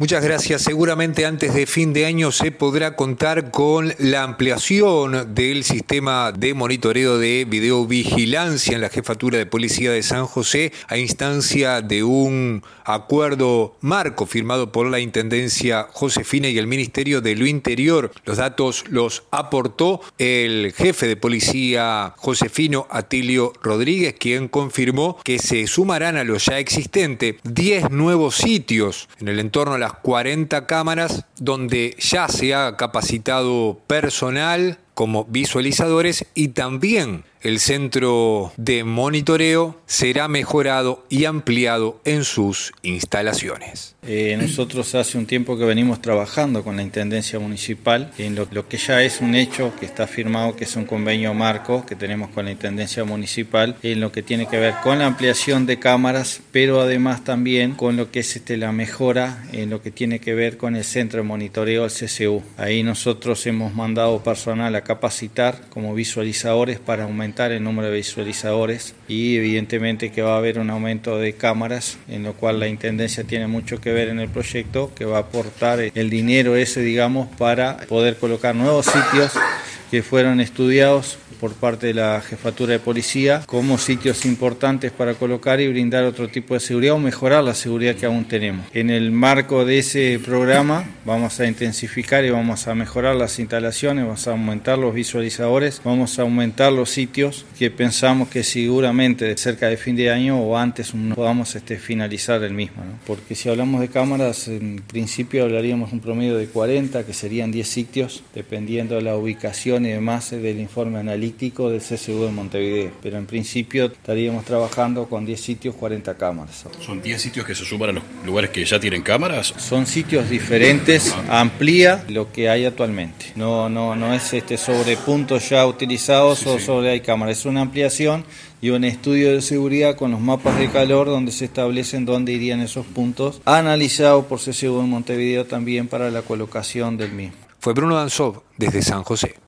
Muchas gracias. Seguramente antes de fin de año se podrá contar con la ampliación del sistema de monitoreo de videovigilancia en la jefatura de policía de San José a instancia de un acuerdo marco firmado por la Intendencia Josefina y el Ministerio de lo Interior. Los datos los aportó el jefe de policía josefino Atilio Rodríguez, quien confirmó que se sumarán a lo ya existente 10 nuevos sitios en el entorno de las 40 cámaras donde ya se ha capacitado personal como visualizadores y también el centro de monitoreo será mejorado y ampliado en sus instalaciones. Eh, nosotros hace un tiempo que venimos trabajando con la Intendencia Municipal en lo, lo, que ya es un hecho que está firmado, que es un convenio marco que tenemos con la Intendencia Municipal en lo que tiene que ver con la ampliación de cámaras, pero además también con lo que es este, la mejora en lo que tiene que ver con el centro de monitoreo, el CCU. Ahí nosotros hemos mandado personal a capacitar como visualizadores para aumentar el número de visualizadores y evidentemente que va a haber un aumento de cámaras, en lo cual la Intendencia tiene mucho que ver en el proyecto, que va a aportar el dinero ese, digamos, para poder colocar nuevos sitios que fueron estudiados por parte de la jefatura de policía como sitios importantes para colocar y brindar otro tipo de seguridad o mejorar la seguridad que aún tenemos. En el marco de ese programa vamos a intensificar y vamos a mejorar las instalaciones, vamos a aumentar los visualizadores, vamos a aumentar los sitios que pensamos que seguramente cerca de fin de año o antes podamos este, finalizar el mismo. Porque si hablamos de cámaras, en principio hablaríamos un promedio de 40, que serían 10 sitios, dependiendo de la ubicación y demás del informe analítico del CSU de Montevideo, pero en principio estaríamos trabajando con 10 sitios, 40 cámaras. ¿Son 10 sitios que se suman a los lugares que ya tienen cámaras? Son sitios diferentes, amplía lo que hay actualmente. No, no, no es este sobre puntos ya utilizados o sobre hay cámaras, es una ampliación y un estudio de seguridad con los mapas de calor donde se establecen dónde irían esos puntos, analizado por CSU en Montevideo también para la colocación del mismo. Fue Bruno Danzov desde San José.